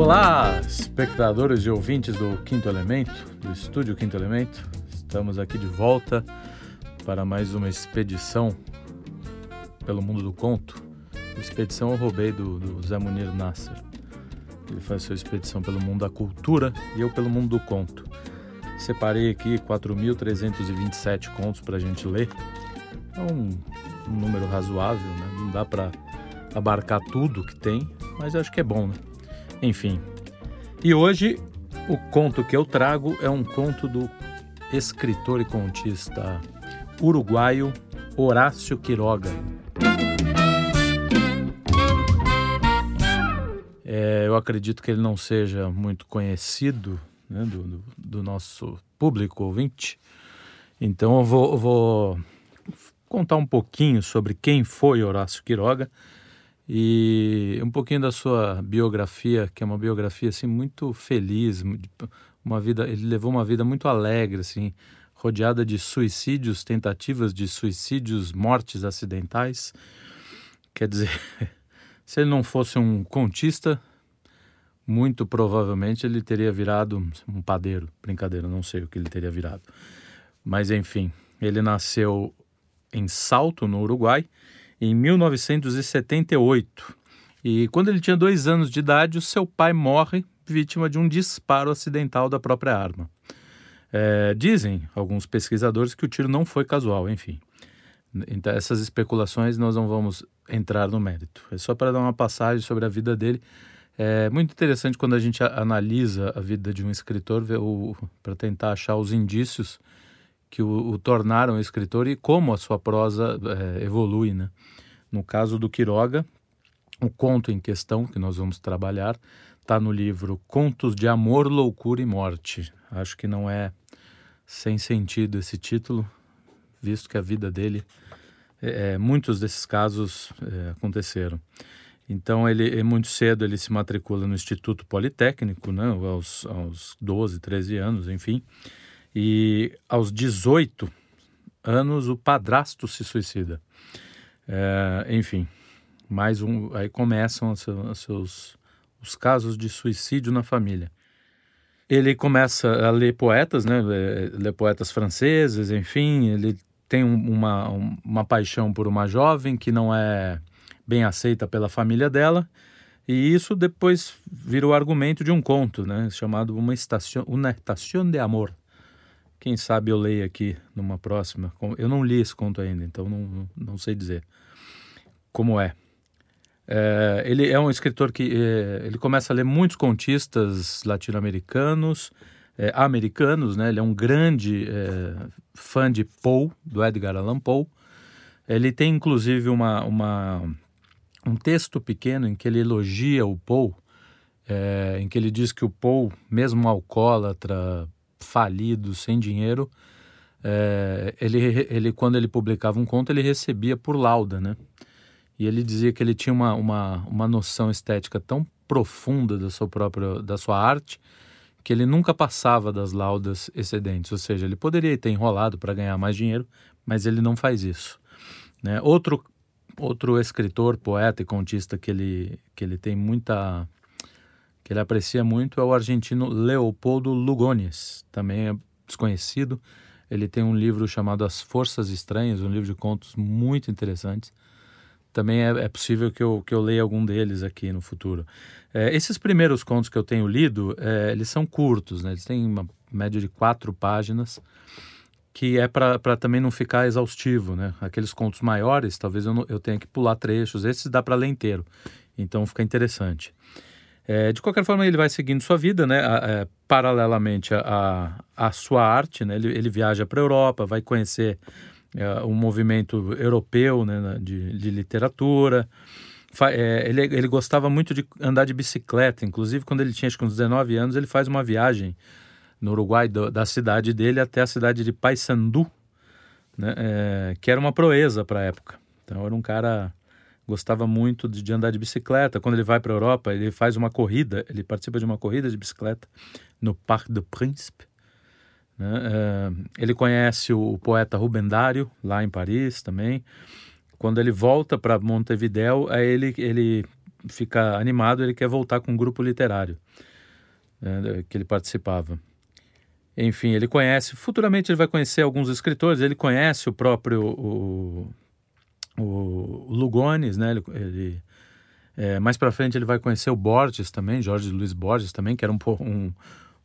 Olá, espectadores e ouvintes do Quinto Elemento, do estúdio Quinto Elemento. Estamos aqui de volta para mais uma expedição pelo mundo do conto. Expedição eu roubei do, do Zé Munir Nasser. Ele faz sua expedição pelo mundo da cultura e eu pelo mundo do conto. Separei aqui 4.327 contos para a gente ler. É um, um número razoável, né? Não dá para abarcar tudo que tem, mas acho que é bom, né? Enfim. E hoje o conto que eu trago é um conto do escritor e contista uruguaio Horácio Quiroga. É, eu acredito que ele não seja muito conhecido né, do, do, do, nosso público ouvinte, então eu vou, eu vou contar um pouquinho sobre quem foi Horácio Quiroga e um pouquinho da sua biografia, que é uma biografia assim muito feliz, uma vida, ele levou uma vida muito alegre assim, rodeada de suicídios, tentativas de suicídios, mortes acidentais. Quer dizer, se ele não fosse um contista, muito provavelmente ele teria virado um padeiro. Brincadeira, não sei o que ele teria virado. Mas enfim, ele nasceu em Salto, no Uruguai, em 1978. E quando ele tinha dois anos de idade, o seu pai morre vítima de um disparo acidental da própria arma. É, dizem alguns pesquisadores que o tiro não foi casual, enfim. Então, essas especulações nós não vamos entrar no mérito. É só para dar uma passagem sobre a vida dele. É muito interessante quando a gente analisa a vida de um escritor para tentar achar os indícios que o, o, tornaram escritor e como a sua prosa é, evolui, né? No caso do Quiroga, o conto em questão que nós vamos trabalhar está no livro Contos de Amor, Loucura e Morte. Acho que não é sem sentido esse título, visto que a vida dele, é, é muitos desses casos é, aconteceram. Então, ele muito cedo ele se matricula no Instituto Politécnico, né, aos, aos 12, 13 anos, enfim. E aos 18 anos, o padrasto se suicida. É, enfim, mais um. Aí começam os seus, os casos de suicídio na família. Ele começa a ler poetas, né? Ler poetas franceses, enfim. Ele tem uma, uma paixão por uma jovem que não é bem aceita pela família dela. E isso depois vira o argumento de um conto, né? Chamado Uma Estação, Uma Estação de Amor, quem sabe eu leio aqui numa próxima. Eu não li esse conto ainda, então não, não sei dizer como é. é ele é um escritor que é, ele começa a ler muitos contistas latino-americanos, é, americanos, né? Ele é um grande é, fã de Poe, do Edgar Allan Poe. Ele tem inclusive uma, uma, um texto pequeno em que ele elogia o Poe, é, em que ele diz que o Poe, mesmo alcoólatra, falido, sem dinheiro, é, ele, ele, quando ele publicava um conto, ele recebia por lauda, né? E ele dizia que ele tinha uma, uma, uma noção estética tão profunda da sua própria da sua arte que ele nunca passava das laudas excedentes, ou seja, ele poderia ter enrolado para ganhar mais dinheiro, mas ele não faz isso. Né? Outro outro escritor, poeta e contista que ele que ele tem muita que ele aprecia muito é o argentino Leopoldo Lugones, também é desconhecido. Ele tem um livro chamado As Forças Estranhas, um livro de contos muito interessantes. Também é, é possível que eu, que eu leia algum deles aqui no futuro. É, esses primeiros contos que eu tenho lido, é, eles são curtos, né? eles têm uma média de quatro páginas, que é para também não ficar exaustivo. Né? Aqueles contos maiores, talvez eu, não, eu tenha que pular trechos, esses dá para ler inteiro, então fica interessante. É, de qualquer forma, ele vai seguindo sua vida, né? É, paralelamente à, sua arte, né? Ele, ele viaja para a Europa, vai conhecer é, um movimento europeu né? de, de literatura. É, ele, ele gostava muito de andar de bicicleta, inclusive quando ele tinha acho uns 19 anos, ele faz uma viagem no Uruguai, do, da cidade dele até a cidade de Paysandu, né? É, que era uma proeza para a época. Então era um cara gostava muito de, de andar de bicicleta. Quando ele vai para a Europa, ele faz uma corrida, ele participa de uma corrida de bicicleta no Parc du Príncipe. Né? É, ele conhece o poeta Rubem Dário, lá em Paris também. Quando ele volta para Montevideo, aí ele, ele fica animado, ele quer voltar com um grupo literário né, que ele participava. Enfim, ele conhece, futuramente ele vai conhecer alguns escritores, ele conhece o próprio o, o, Lugones, né? Ele, ele é, mais para frente ele vai conhecer o Borges também, Jorge Luiz Borges também, que era um, um,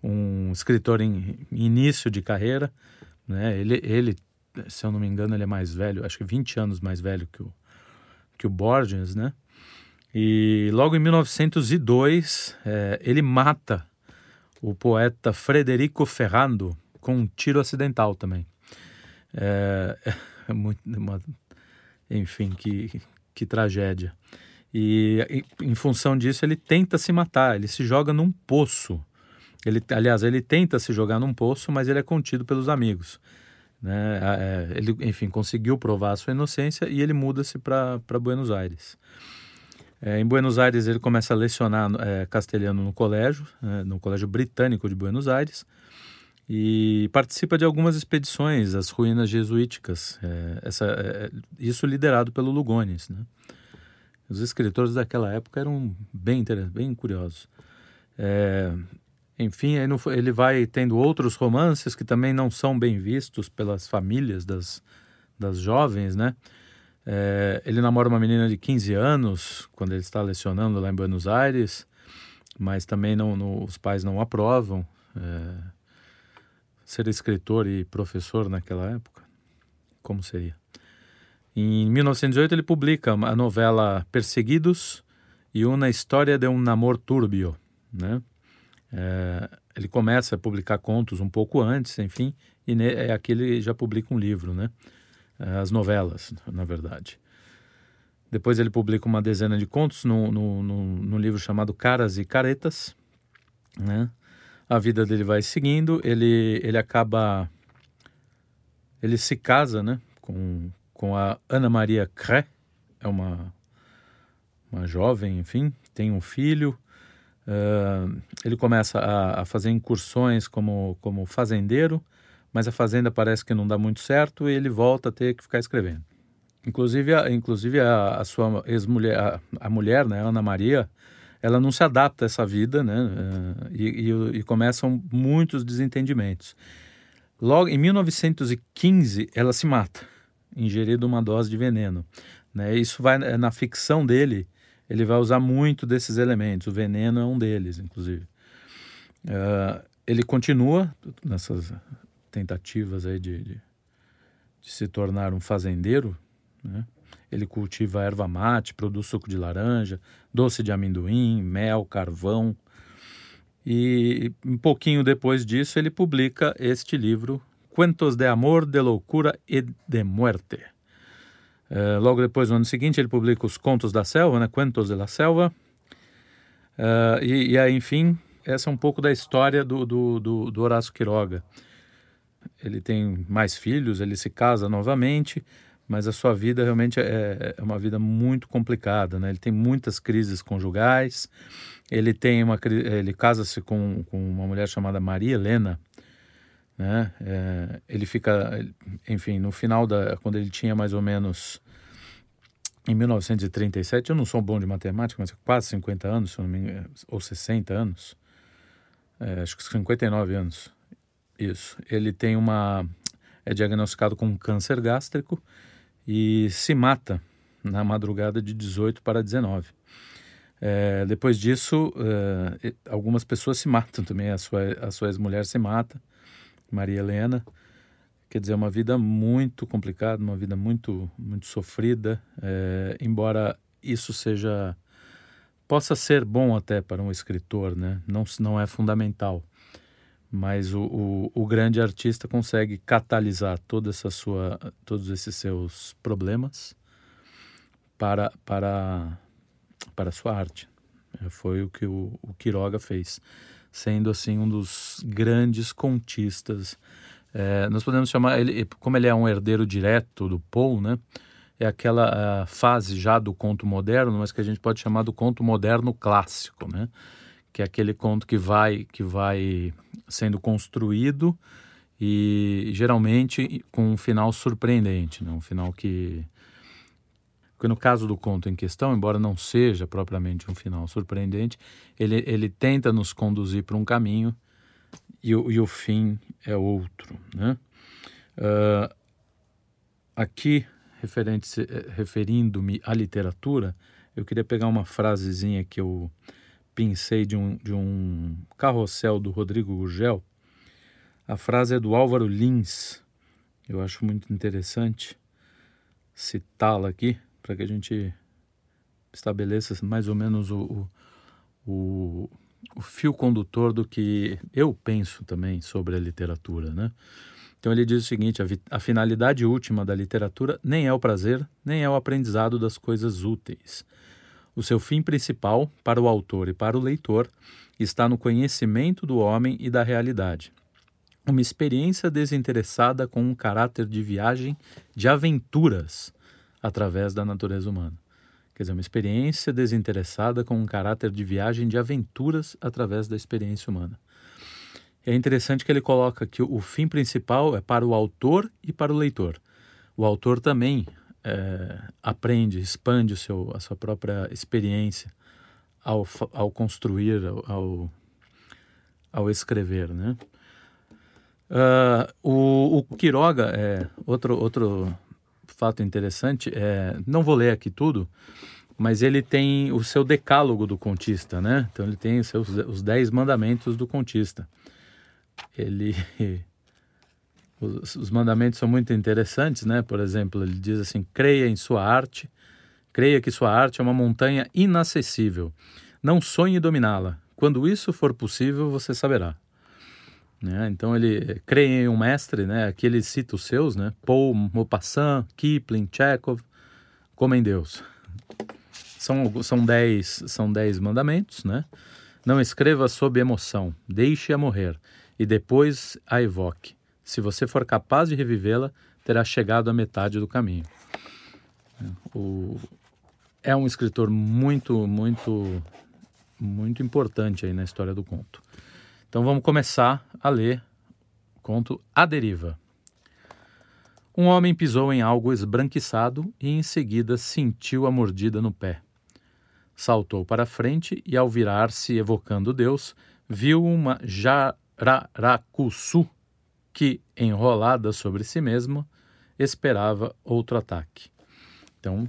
um escritor em início de carreira, né? Ele, ele, se eu não me engano, ele é mais velho, acho que 20 anos mais velho que o, que o Borges, né? E logo em 1902 é, ele mata o poeta Frederico Ferrando com um tiro acidental também. É, é muito, uma, enfim, que, que tragédia. E em função disso ele tenta se matar, ele se joga num poço. Ele, aliás, ele tenta se jogar num poço, mas ele é contido pelos amigos. Né? É, ele, enfim, conseguiu provar a sua inocência e ele muda-se para Buenos Aires. É, em Buenos Aires ele começa a lecionar é, castelhano no colégio, é, no colégio britânico de Buenos Aires, e participa de algumas expedições às ruínas jesuíticas, é, essa, é, isso liderado pelo Lugones. Né? Os escritores daquela época eram bem, bem curiosos. É, enfim, ele vai tendo outros romances que também não são bem vistos pelas famílias das, das jovens, né? É, ele namora uma menina de 15 anos quando ele está lecionando lá em Buenos Aires, mas também não, os pais não aprovam é, ser escritor e professor naquela época. Como seria? Em 1908 ele publica a novela Perseguidos e uma história de um namoro turbio, né? É, ele começa a publicar contos um pouco antes, enfim, e é aqui ele já publica um livro, né? Eh, as novelas, na verdade. Depois ele publica uma dezena de contos no, no livro chamado Caras e Caretas. Né? A vida dele vai seguindo, ele, ele acaba. Ele se casa né? com, com a Ana Maria Cré, é uma, uma jovem, enfim, tem um filho. Uh, ele começa a, a, fazer incursões como, como fazendeiro mas a fazenda parece que não dá muito certo e ele volta a ter que ficar escrevendo. Inclusive, a, inclusive a, a sua ex-mulher, a, a, mulher, né, Ana Maria, ela não se adapta a essa vida, né, eh, e, e, e começam muitos desentendimentos. Logo em 1915, ela se mata, ingerindo uma dose de veneno. Né? Isso vai eh, na ficção dele, ele vai usar muito desses elementos. O veneno é um deles, inclusive. Uh, ele continua nessas tentativas aí de, de, de se tornar um fazendeiro, né? Ele cultiva erva mate, produz suco de laranja, doce de amendoim, mel, carvão. E um pouquinho depois disso ele publica este livro, Cuentos de Amor, de Loucura e de Muerte. Uh, logo depois, no ano seguinte, ele publica Os Contos da Selva, né? Cuentos de la Selva. Uh, e, e aí, enfim, essa é um pouco da história do, do, do, do Horácio Quiroga ele tem mais filhos, ele se casa novamente, mas a sua vida realmente é, é uma vida muito complicada, né? Ele tem muitas crises conjugais, ele tem uma ele casa-se com, com uma mulher chamada Maria Helena, né? É, ele fica, enfim, no final da quando ele tinha mais ou menos em 1937, eu não sou bom de matemática, mas quase 50 anos, se não me engano, ou 60 anos, é, acho que 59 anos. Isso. Ele tem uma. É diagnosticado com câncer gástrico e se mata na madrugada de 18 para 19. É, depois disso, é, algumas pessoas se matam também. A sua, a sua ex-mulher se mata, Maria Helena. Quer dizer, uma vida muito complicada, uma vida muito, muito sofrida. É, embora isso seja. possa ser bom até para um escritor, né? Não, não é fundamental mas o, o, o, grande artista consegue catalisar toda essa sua, todos esses seus problemas para para para a sua arte. Foi o que o, o Quiroga fez, sendo assim um dos grandes contistas. É, nós podemos chamar ele, como ele é um herdeiro direto do Paul, né? É aquela fase já do conto moderno, mas que a gente pode chamar do conto moderno clássico, né? que é aquele conto que vai que vai sendo construído e geralmente com um final surpreendente, né? um final que Porque no caso do conto em questão, embora não seja propriamente um final surpreendente, ele, ele tenta nos conduzir para um caminho e, e, o fim é outro. Né? Uh, aqui, eh, referindo-me à literatura, eu queria pegar uma frasezinha que eu pincei de um, de um carrossel do Rodrigo Gurgel. A frase é do Álvaro Lins. Eu acho muito interessante citá-la aqui para que a gente estabeleça mais ou menos o, o, o, fio condutor do que eu penso também sobre a literatura, né? Então ele diz o seguinte: a, a finalidade última da literatura nem é o prazer, nem é o aprendizado das coisas úteis. O seu fim principal, para o autor e para o leitor, está no conhecimento do homem e da realidade. Uma experiência desinteressada com um caráter de viagem de aventuras através da natureza humana. Quer dizer, uma experiência desinteressada com um caráter de viagem de aventuras através da experiência humana. É interessante que ele coloca que o fim principal é para o autor e para o leitor. O autor também é, aprende, expande o seu, a sua própria experiência ao, ao construir, ao, ao escrever, né? Uh, o, o Quiroga é outro, outro fato interessante, é, não vou ler aqui tudo, mas ele tem o seu decálogo do contista, né? Então ele tem os, seus, os dez mandamentos do contista. Ele os, os, mandamentos são muito interessantes, né? Por exemplo, ele diz assim: creia em sua arte, creia que sua arte é uma montanha inacessível. Não sonhe dominá-la. Quando isso for possível, você saberá. Né? Então ele crê em um mestre, né? aqui ele cita os seus, né? Paul, Maupassant, Kipling, Chekhov, como em Deus. São, são, dez, são dez mandamentos, né? Não escreva sob emoção, deixe-a morrer e depois a evoque. Se você for capaz de revivê-la, terá chegado à metade do caminho. O, é um escritor muito, muito, muito importante aí na história do conto. Então vamos começar a ler o conto A Deriva. Um homem pisou em algo esbranquiçado e em seguida sentiu a mordida no pé. Saltou para a frente e, ao virar-se evocando Deus, viu uma jararacuçu que, enrolada sobre si mesma, esperava outro ataque. Então,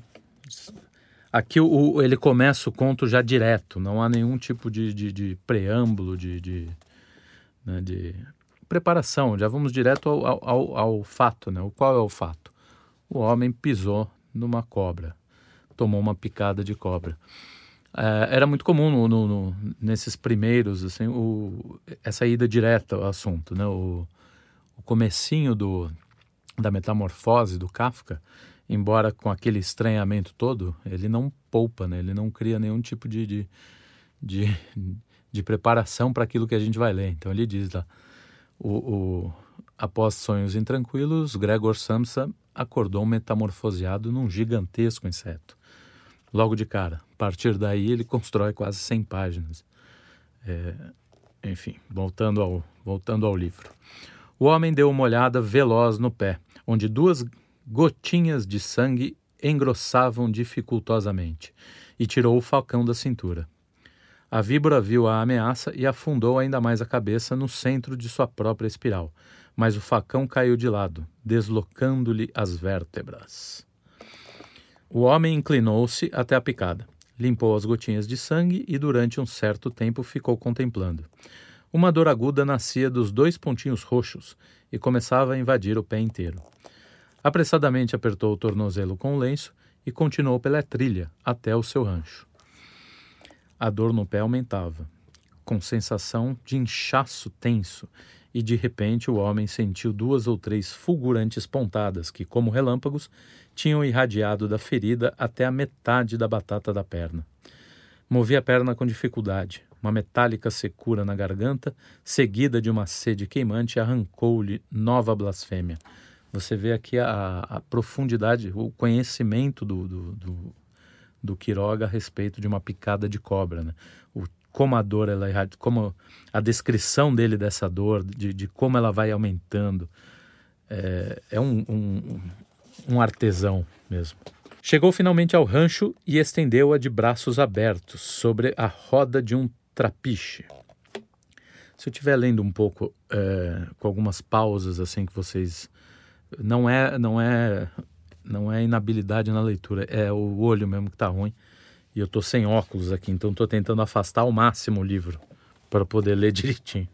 Aqui o, ele começa o conto já direto, não há nenhum tipo de, de, de preâmbulo, de, de, né, de preparação, já vamos direto ao, ao, ao, fato. Né? Qual é o fato? O homem pisou numa cobra, tomou uma picada de cobra. É, era muito comum no, no, no, nesses primeiros, assim, o, essa ida direta ao assunto. Né? O, o comecinho do, da metamorfose do Kafka, embora com aquele estranhamento todo, ele não poupa, né? ele não cria nenhum tipo de, de, de de preparação para aquilo que a gente vai ler. Então ele diz lá, o, o, após sonhos intranquilos, Gregor Samsa acordou metamorfoseado num gigantesco inseto. Logo de cara. A partir daí ele constrói quase 100 páginas. É, enfim, voltando ao, voltando ao livro. O homem deu uma olhada veloz no pé, onde duas gotinhas de sangue engrossavam dificultosamente, e tirou o falcão da cintura. A víbora viu a ameaça e afundou ainda mais a cabeça no centro de sua própria espiral, mas o facão caiu de lado, deslocando-lhe as vértebras. O homem inclinou-se até a picada, limpou as gotinhas de sangue e durante um certo tempo ficou contemplando. Uma dor aguda nascia dos dois pontinhos roxos e começava a invadir o pé inteiro. Apressadamente apertou o tornozelo com o lenço e continuou pela trilha até o seu rancho. A dor no pé aumentava, com sensação de inchaço tenso, e de repente o homem sentiu duas ou três fulgurantes pontadas que, como relâmpagos, tinham irradiado da ferida até a metade da batata da perna. Movia a perna com dificuldade. Uma metálica secura na garganta, seguida de uma sede queimante, arrancou-lhe nova blasfêmia. Você vê aqui a, a profundidade, o conhecimento do, do, do do Quiroga a respeito de uma picada de cobra, né? O, como a dor, ela, é como a descrição dele dessa dor, de, de como ela vai aumentando, é, é um, um, um artesão mesmo. Chegou finalmente ao rancho e estendeu-a de braços abertos sobre a roda de um trapiche. Se eu estiver lendo um pouco é, com algumas pausas assim que vocês não é não é não é inabilidade na leitura, é o olho mesmo que está ruim. E eu estou sem óculos aqui, então estou tentando afastar ao máximo o livro para poder ler direitinho.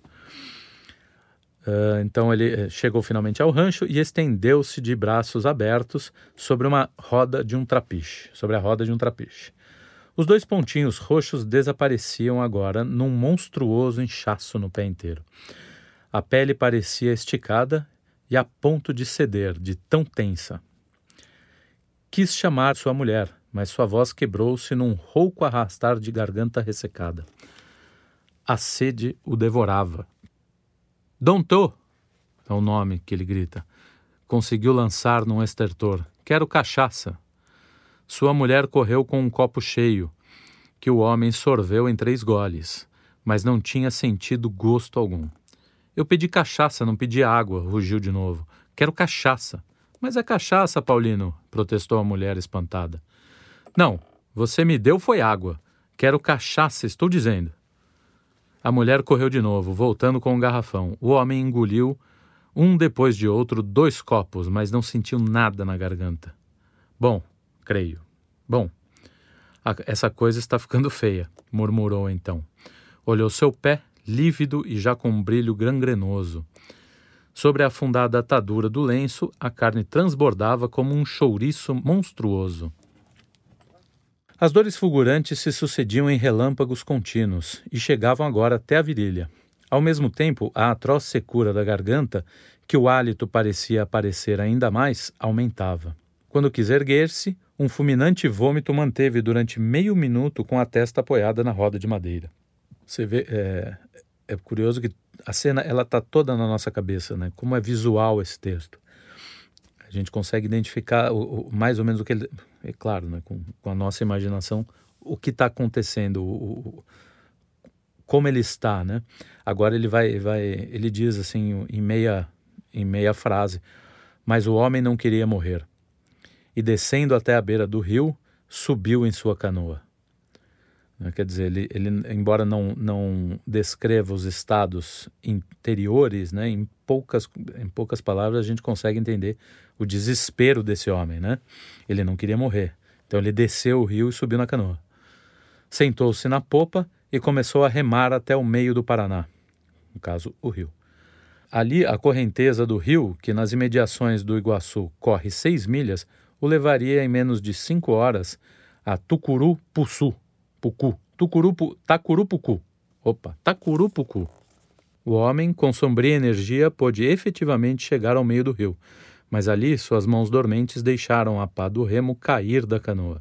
Uh, então ele eh, chegou finalmente ao rancho e estendeu-se de braços abertos sobre uma roda de um trapiche, sobre a roda de um trapiche. Os dois pontinhos roxos desapareciam agora num monstruoso inchaço no pé inteiro. A pele parecia esticada e a ponto de ceder, de tão tensa. Quis chamar sua mulher, mas sua voz quebrou-se num rouco arrastar de garganta ressecada. A sede o devorava. Dontô é o nome que ele grita. Conseguiu lançar num estertor. Quero cachaça. Sua mulher correu com um copo cheio, que o homem sorveu em três goles, mas não tinha sentido gosto algum. Eu pedi cachaça, não pedi água, rugiu de novo. Quero cachaça. Mas é cachaça, Paulino, protestou a mulher espantada. Não, você me deu foi água. Quero cachaça, estou dizendo. A mulher correu de novo, voltando com um garrafão. O homem engoliu, um depois de outro, dois copos, mas não sentiu nada na garganta. Bom, creio. Bom, a, essa coisa está ficando feia, murmurou então. Olhou seu pé, lívido e já com um brilho gangrenoso. Sobre a afundada atadura do lenço, a carne transbordava como um chouriço monstruoso. As dores fulgurantes se sucediam em relâmpagos contínuos e chegavam agora até a virilha. Ao mesmo tempo, a atroz secura da garganta, que o hálito parecia aparecer ainda mais, aumentava. Quando quis erguer-se, um fulminante vômito manteve durante meio minuto com a testa apoiada na roda de madeira. Você vê, é, é curioso que a cena ela está toda na nossa cabeça, né? Como é visual esse texto. A gente consegue identificar o, o mais ou menos o que ele, é claro, né, com, com a nossa imaginação, o que está acontecendo, o, como ele está, né? Agora ele vai, vai, ele diz assim em meia, em meia frase, mas o homem não queria morrer. E descendo até a beira do rio, subiu em sua canoa. Né, quer dizer, ele, ele embora não, não descreva os estados interiores, né, em, poucas, em poucas palavras a gente consegue entender o desespero desse homem, né? Ele não queria morrer. Então ele desceu o rio e subiu na canoa. Sentou-se na popa e começou a remar até o meio do Paraná, no caso, o rio. Ali, a correnteza do rio, que nas imediações do Iguaçu corre seis milhas, o levaria em menos de cinco horas a Tucurupuçu, Pucu, Tucurupu, Tacurupucu. Opa, Tacurupucu. O homem, com sombria energia, pôde efetivamente chegar ao meio do rio, mas ali suas mãos dormentes deixaram a pá do remo cair da canoa,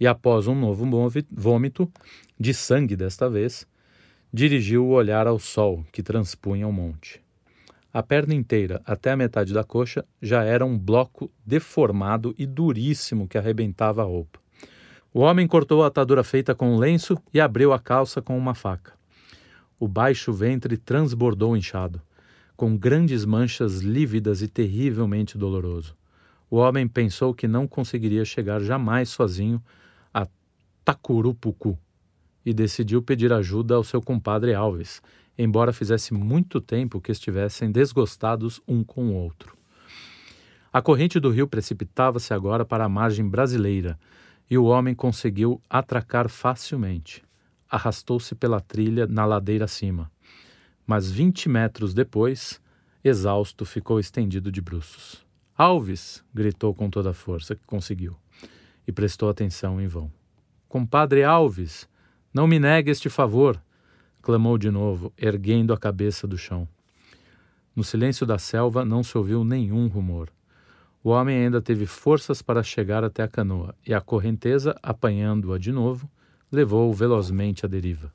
e após um novo vômito, de sangue desta vez, dirigiu o olhar ao sol que transpunha o monte. A perna inteira, até a metade da coxa, já era um bloco deformado e duríssimo que arrebentava a roupa. O homem cortou a atadura feita com um lenço e abriu a calça com uma faca. O baixo ventre transbordou inchado com grandes manchas lívidas e terrivelmente doloroso. O homem pensou que não conseguiria chegar jamais sozinho a Tacurupucu e decidiu pedir ajuda ao seu compadre Alves, embora fizesse muito tempo que estivessem desgostados um com o outro. A corrente do rio precipitava-se agora para a margem brasileira e o homem conseguiu atracar facilmente. Arrastou-se pela trilha na ladeira acima mas vinte metros depois, exausto, ficou estendido de bruços. Alves! gritou com toda a força que conseguiu, e prestou atenção em vão. Compadre Alves, não me negue este favor! clamou de novo, erguendo a cabeça do chão. No silêncio da selva não se ouviu nenhum rumor. O homem ainda teve forças para chegar até a canoa, e a correnteza, apanhando-a de novo, levou-o velozmente à deriva.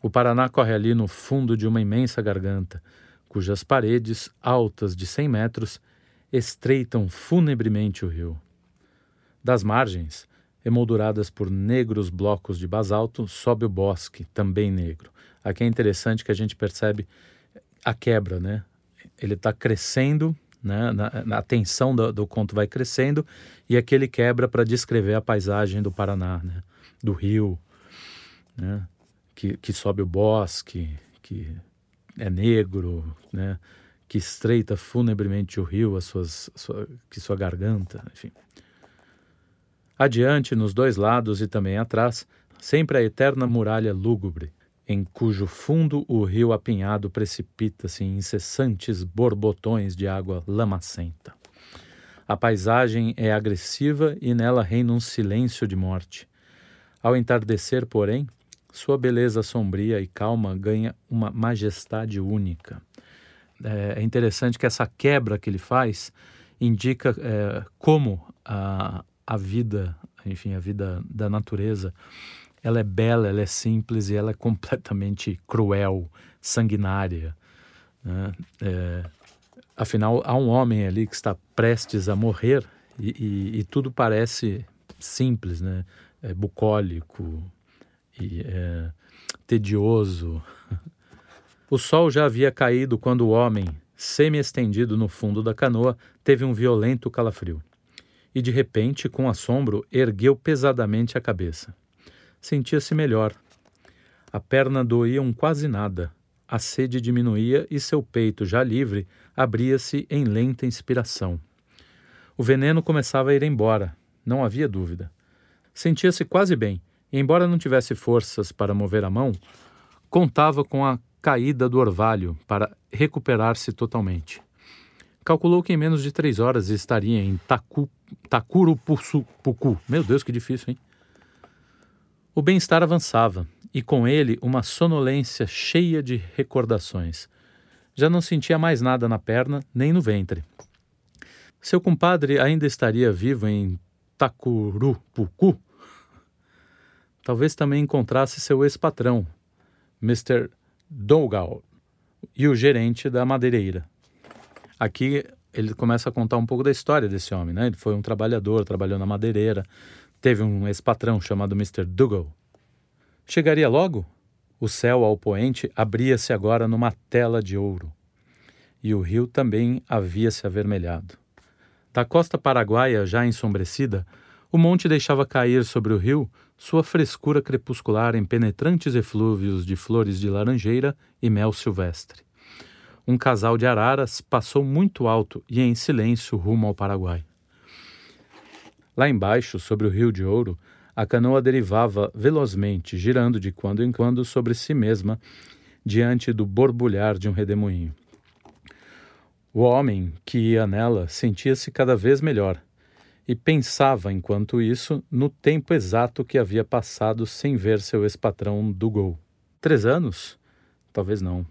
O Paraná corre ali no fundo de uma imensa garganta, cujas paredes, altas de cem metros, estreitam funebremente o rio. Das margens, emolduradas por negros blocos de basalto, sobe o bosque, também negro. Aqui é interessante que a gente percebe a quebra, né? Ele está crescendo né? Na, na, a tensão do, do, conto vai crescendo e aqui ele quebra para descrever a paisagem do Paraná, né? do rio, né? que, que sobe o bosque, que é negro, né? que estreita funebremente o rio, as suas, sua, que sua garganta, enfim. Adiante, nos dois lados e também atrás, sempre a eterna muralha lúgubre, em cujo fundo o rio apinhado precipita-se em incessantes borbotões de água lamacenta. A paisagem é agressiva e nela reina um silêncio de morte. Ao entardecer, porém, sua beleza sombria e calma ganha uma majestade única. É, é interessante que essa quebra que ele faz indica é, como a, a vida, enfim, a vida da natureza ela é bela, ela é simples e ela é completamente cruel, sanguinária. Né? É, afinal, há um homem ali que está prestes a morrer e, e, e tudo parece simples, né? É bucólico e é, tedioso. O sol já havia caído quando o homem, semi-estendido no fundo da canoa, teve um violento calafrio. E de repente, com assombro, ergueu pesadamente a cabeça sentia-se melhor. A perna doía um quase nada. A sede diminuía e seu peito, já livre, abria-se em lenta inspiração. O veneno começava a ir embora, não havia dúvida. Sentia-se quase bem, e embora não tivesse forças para mover a mão, contava com a caída do orvalho para recuperar-se totalmente. Calculou que em menos de três horas estaria em Tacurupucu. Meu Deus, que difícil, hein? O bem-estar avançava, e com ele uma sonolência cheia de recordações. Já não sentia mais nada na perna nem no ventre. Seu compadre ainda estaria vivo em Tacurupucu? Talvez também encontrasse seu ex-patrão, Mr. Dougal, e o gerente da madeireira. Aqui ele começa a contar um pouco da história desse homem, né? Ele foi um trabalhador, trabalhou na madeireira, Teve um ex-patrão chamado Mr. Dougal. Chegaria logo? O céu ao poente abria-se agora numa tela de ouro. E o rio também havia se avermelhado. Da costa paraguaia já ensombrecida, o monte deixava cair sobre o rio sua frescura crepuscular em penetrantes eflúvios de flores de laranjeira e mel silvestre. Um casal de araras passou muito alto e em silêncio rumo ao Paraguai. Lá embaixo, sobre o rio de ouro, a canoa derivava velozmente, girando de quando em quando sobre si mesma, diante do borbulhar de um redemoinho. O homem que ia nela sentia-se cada vez melhor e pensava, enquanto isso, no tempo exato que havia passado sem ver seu ex-patrão do gol. Três anos? Talvez não.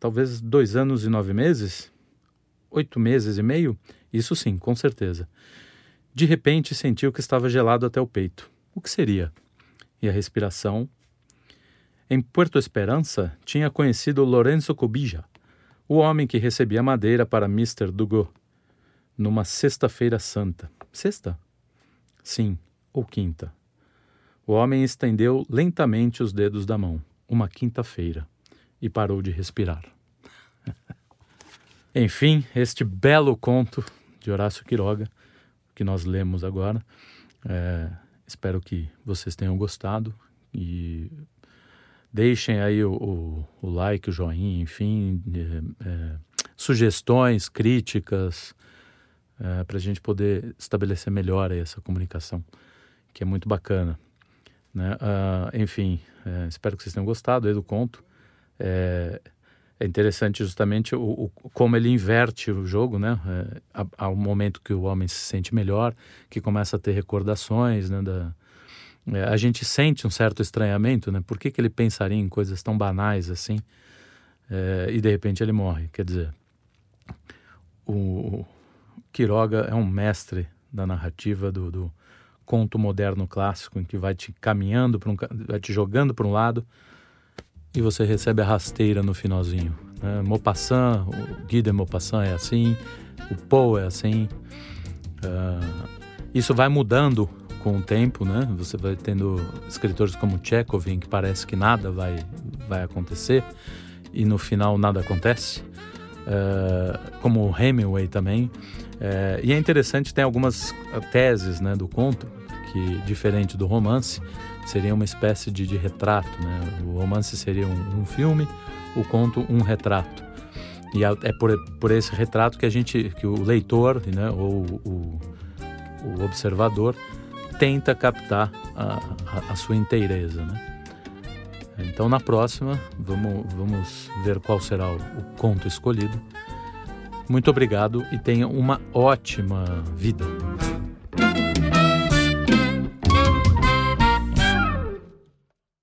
Talvez dois anos e nove meses? Oito meses e meio? Isso sim, com certeza. De repente sentiu que estava gelado até o peito. O que seria? E a respiração? Em Puerto Esperança, tinha conhecido Lorenzo Cobija, o homem que recebia madeira para Mr. Dugo, numa sexta-feira santa. Sexta? Sim, ou quinta. O homem estendeu lentamente os dedos da mão. Uma quinta-feira. E parou de respirar. Enfim, este belo conto de Horácio Quiroga que nós lemos agora. É, espero que vocês tenham gostado e deixem aí o, o, o like, o joinha, enfim, é, é, sugestões, críticas, é, para a gente poder estabelecer melhor essa comunicação, que é muito bacana. Né? Uh, enfim, é, espero que vocês tenham gostado aí do conto. É, é interessante justamente o, o, como ele inverte o jogo, né? É, ao momento que o homem se sente melhor, que começa a ter recordações, né? Da, é, a gente sente um certo estranhamento, né? Por que, que ele pensaria em coisas tão banais assim? É, e de repente ele morre. Quer dizer, o Quiroga é um mestre da narrativa do, do conto moderno clássico, em que vai te caminhando, um, vai te jogando para um lado e você recebe a rasteira no finalzinho. Né? Maupassant, o Guy de Maupassant é assim, o Poe é assim. Uh, isso vai mudando com o tempo, né? Você vai tendo escritores como Chekhov, em que parece que nada vai, vai acontecer e no final nada acontece. uh, como Hemingway também. Uh, e é interessante, tem algumas teses né, do conto, que diferente do romance, seria uma espécie de, de retrato. Né? O romance seria um, um, filme, o conto um retrato. E é por, por esse retrato que a gente, que o leitor, né, ou o, o observador, tenta captar a, a, a sua inteireza. Né? Então, na próxima, vamos, vamos ver qual será o, o conto escolhido. Muito obrigado e tenha uma ótima vida.